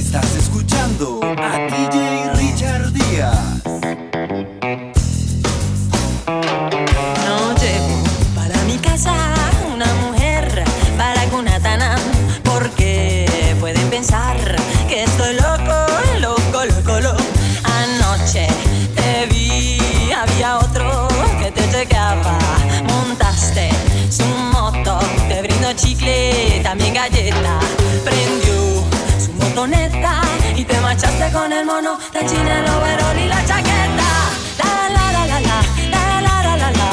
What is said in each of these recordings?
Estás escuchando a DJ Richard Díaz. No llevo para mi casa una mujer para Cunatana porque pueden pensar que estoy loco, loco, loco, loco. Anoche te vi, había otro que te chequeaba. Montaste su moto, te brindo chicle, también galleta. con el mono, la china, el overol y la chaqueta. La la la la la, la la la la la.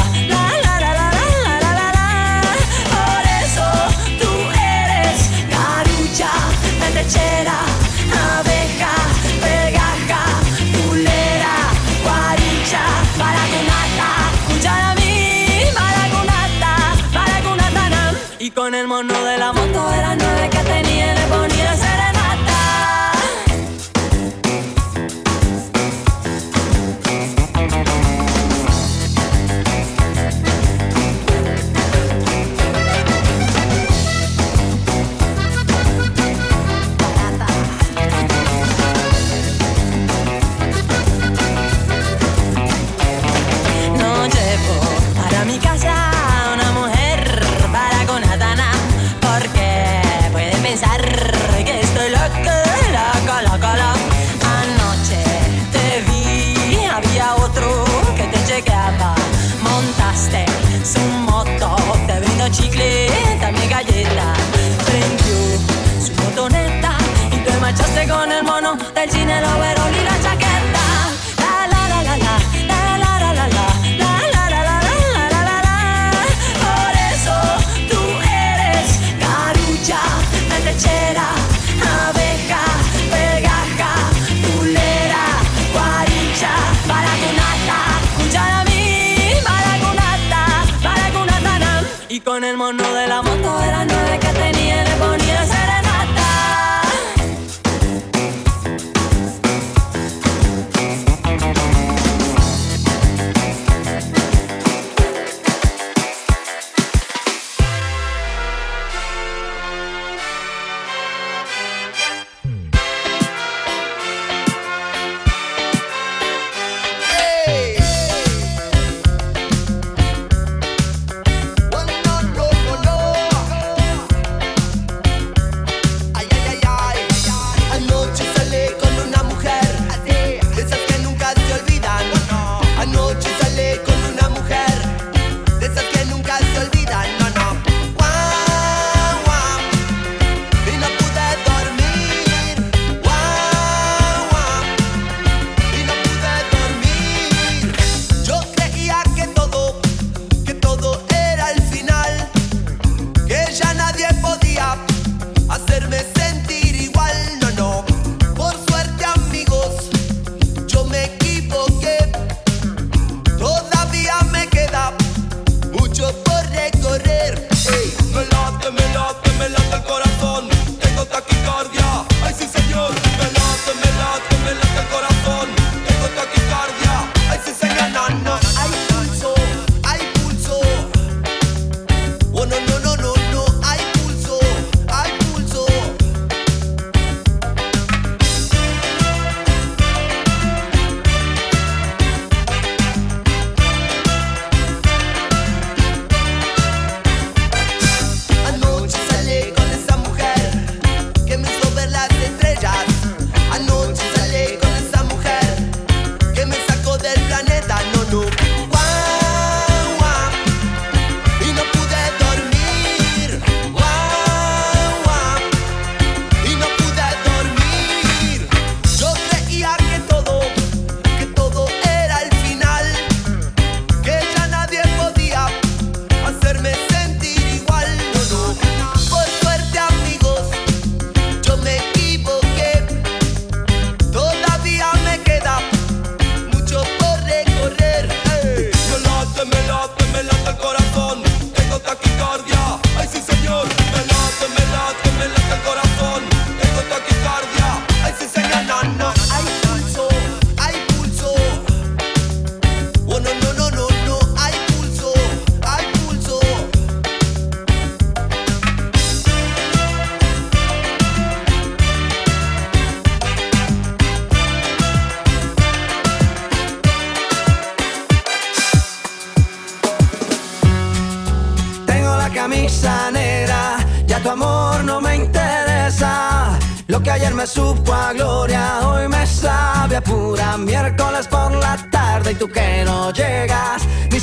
Lechera, abeja, pegaja, pulera, guaricha, paragunata, cuchara mí, paragunata, y con el mono de la moto eran nueve que tenía.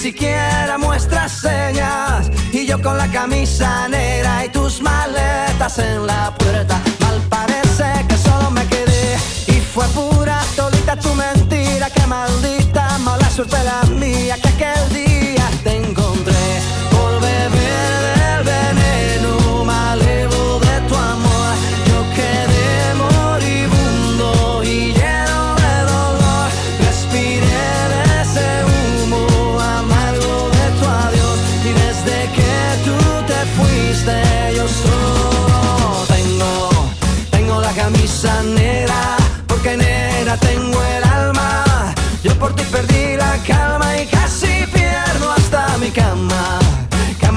Siquiera muestras señas. Y yo con la camisa negra y tus maletas en la puerta. Mal parece que solo me quedé y fue pura todita tu mentira. Que maldita mala suerte la mía que aquel día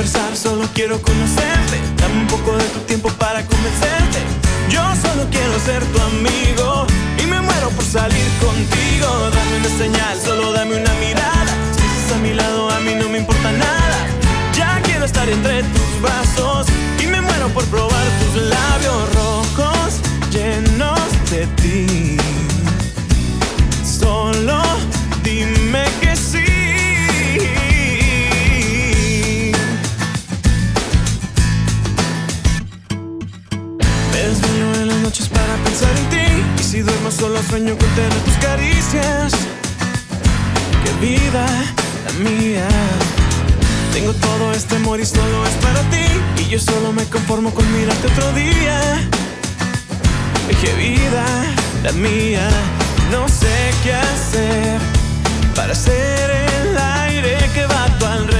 conversar, solo quiero conocerte. Dame un poco de tu tiempo para convencerte. Yo solo quiero ser tu amigo y me muero por salir contigo. Dame una señal, solo dame una mirada. Solo sueño con tener tus caricias. Qué vida la mía. Tengo todo este amor y solo es para ti. Y yo solo me conformo con mirarte otro día. Qué vida la mía. No sé qué hacer para ser el aire que va a tu alrededor.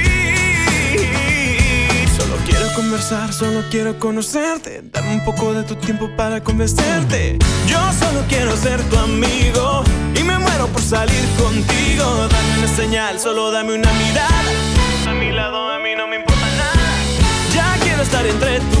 conversar, solo quiero conocerte. Dame un poco de tu tiempo para convencerte. Yo solo quiero ser tu amigo y me muero por salir contigo. Dame una señal, solo dame una mirada. A mi lado a mí no me importa nada. Ya quiero estar entre tus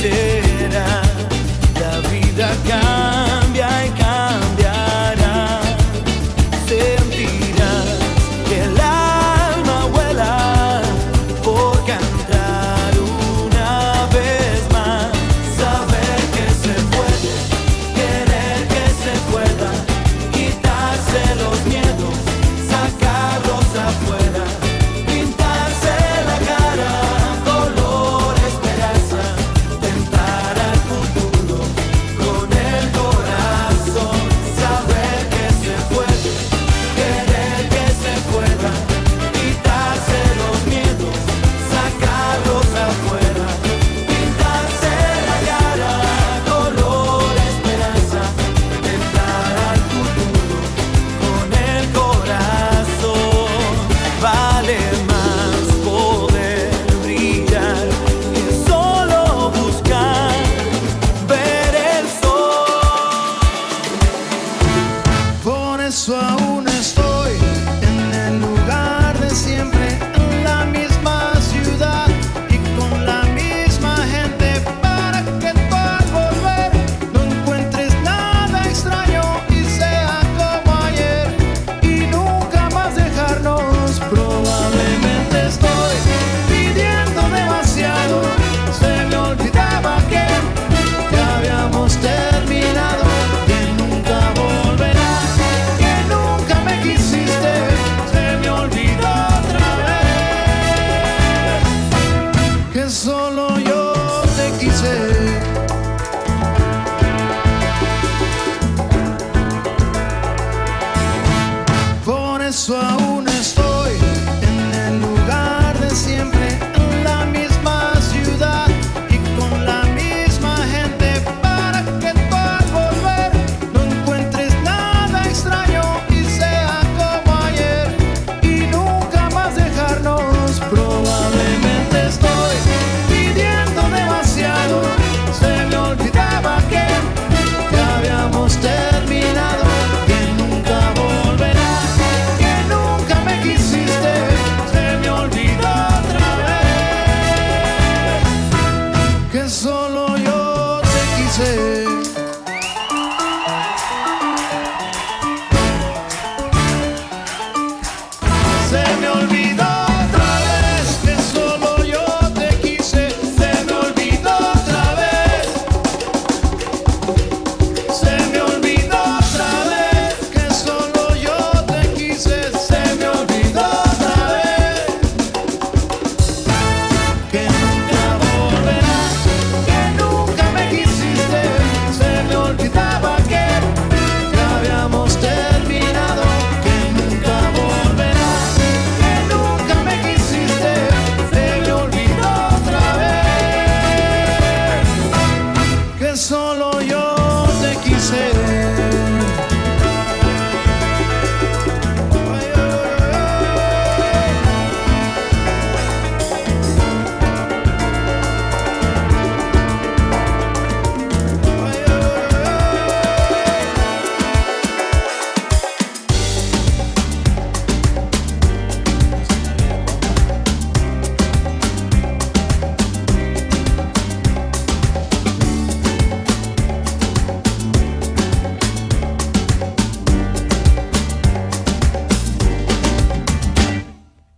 você.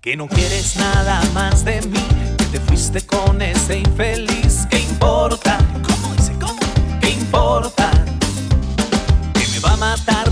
Que no quieres nada más de mí, que te fuiste con ese infeliz. ¿Qué importa? ¿Cómo dice? ¿Cómo? ¿Qué importa? Que me va a matar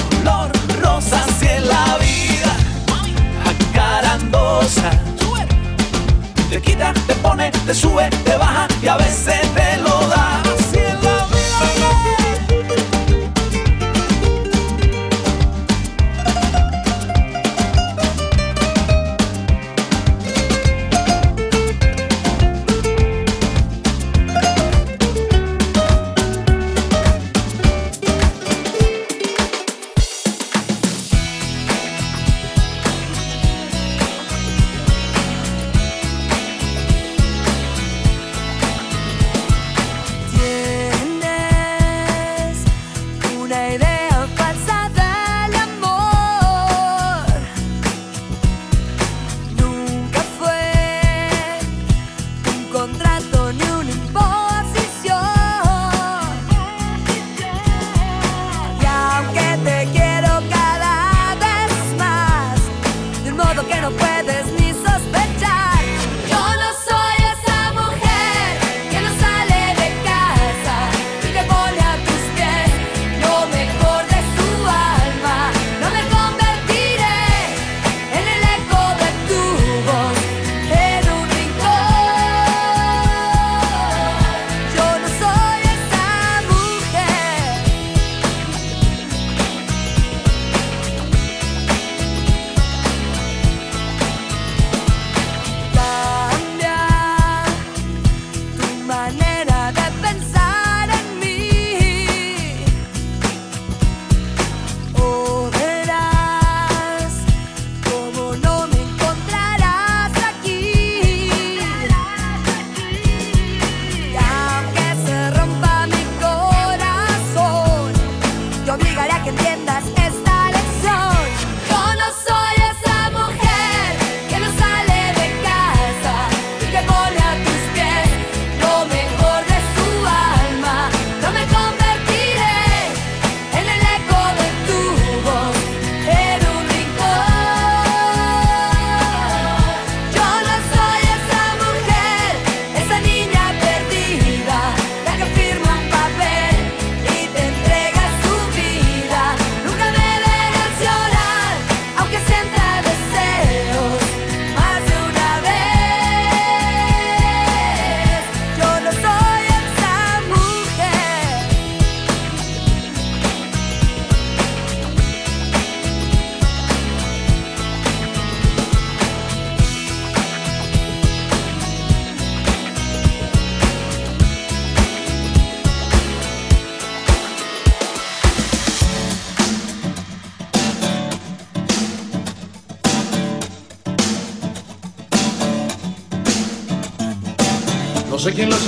te quita, te pone, te sube, te baja y a veces te lo da.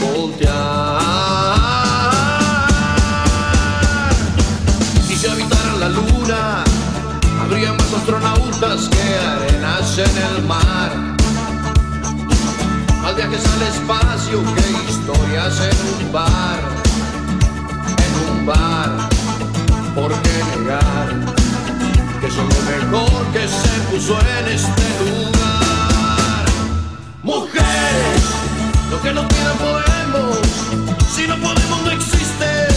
voltear. Y si habitaran la luna, habría más astronautas que arenas en el mar. Más viajes al espacio que historias en un bar. En un bar, ¿por qué negar? Que son lo mejor que se puso en este lugar. Mujeres, lo que nos pidan podemos. Si no podemos, no existe.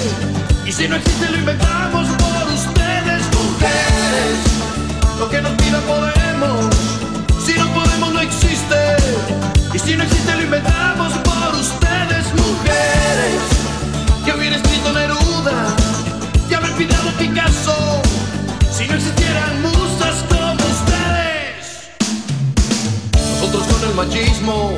Y si no existe, lo inventamos por ustedes, mujeres. Lo que nos pidan podemos. Si no podemos, no existe. Y si no existe, lo inventamos por ustedes, mujeres. Que hubiera escrito Neruda, que haber pintado Picasso. Si no existieran musas como ustedes. Nosotros con el machismo,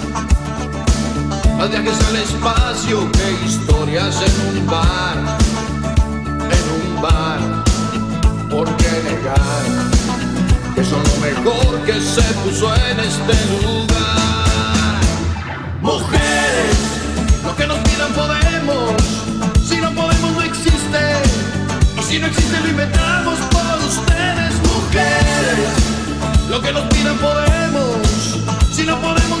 Más viajes al espacio que historias en un bar, en un bar. ¿Por qué negar que son lo mejor que se puso en este lugar? Mujeres, lo que nos pidan podemos. Si no podemos, no existe. Y si no existe, lo inventamos por ustedes, mujeres. Lo que nos pidan podemos. Si no podemos,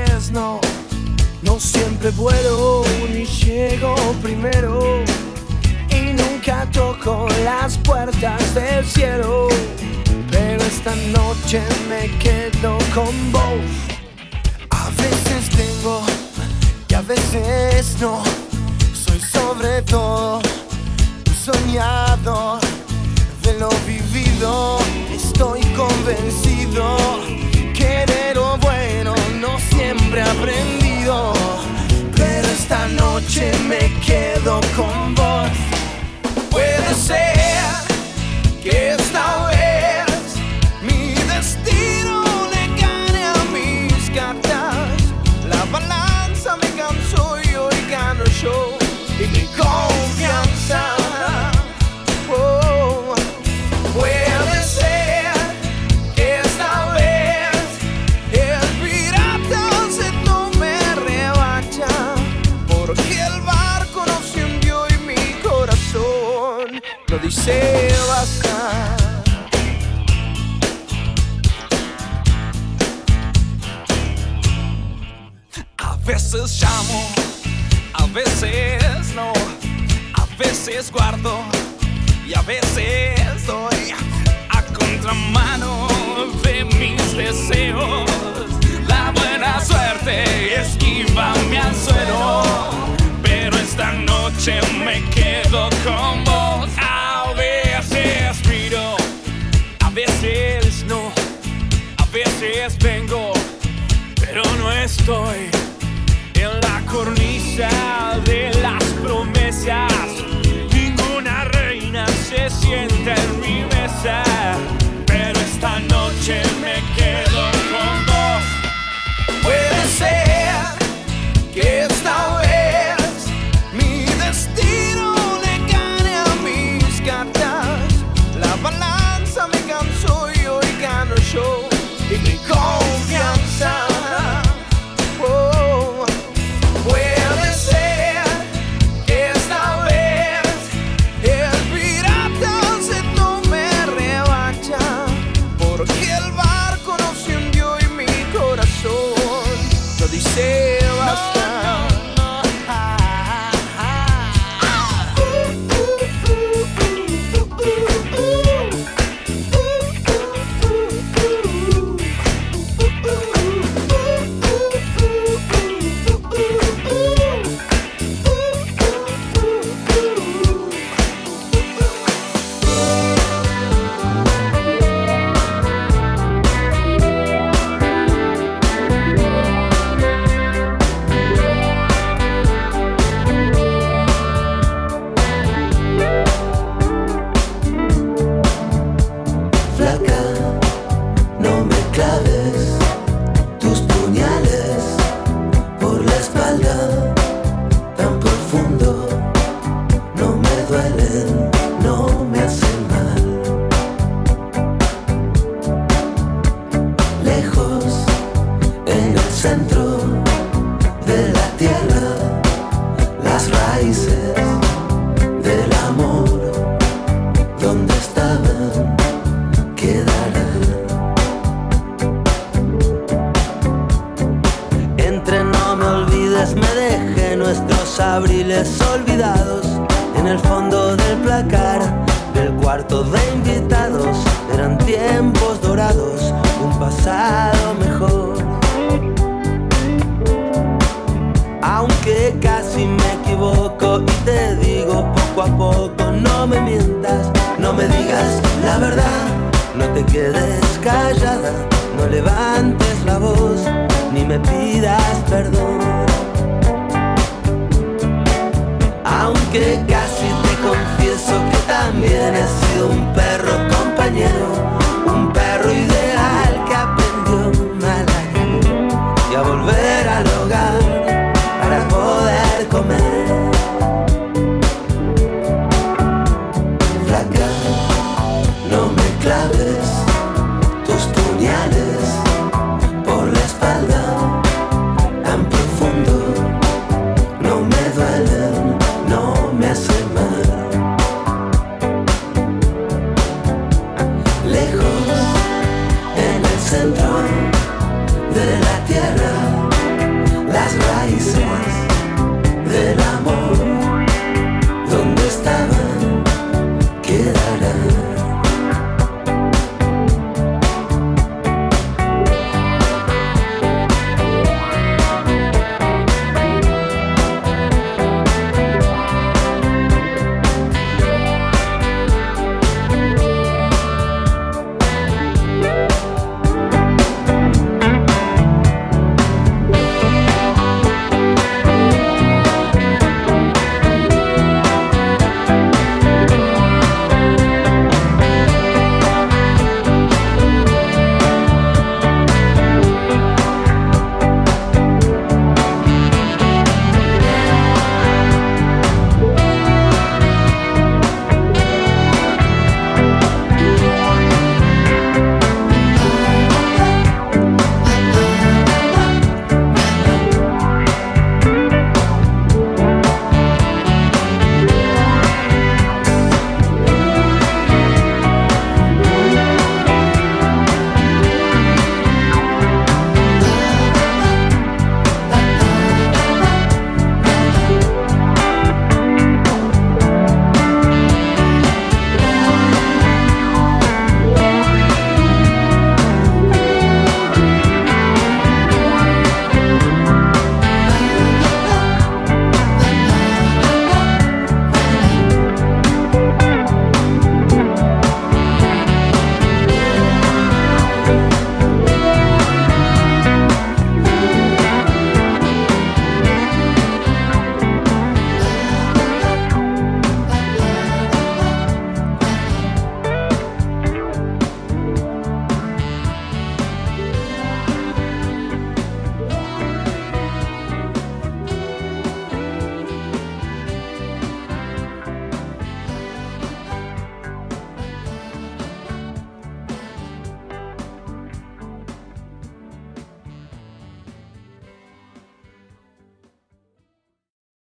siempre vuelo ni llego primero. Y nunca toco las puertas del cielo. Pero esta noche me quedo con vos. A veces tengo y a veces no. Soy sobre todo un soñador de lo vivido. Estoy convencido que de lo bueno no siempre esta noche me quedo con vos. A veces llamo, a veces no, a veces guardo y a veces doy a contramano de mis deseos. La buena suerte esquiva mi anzuelo, pero esta noche me quedo con estoy centro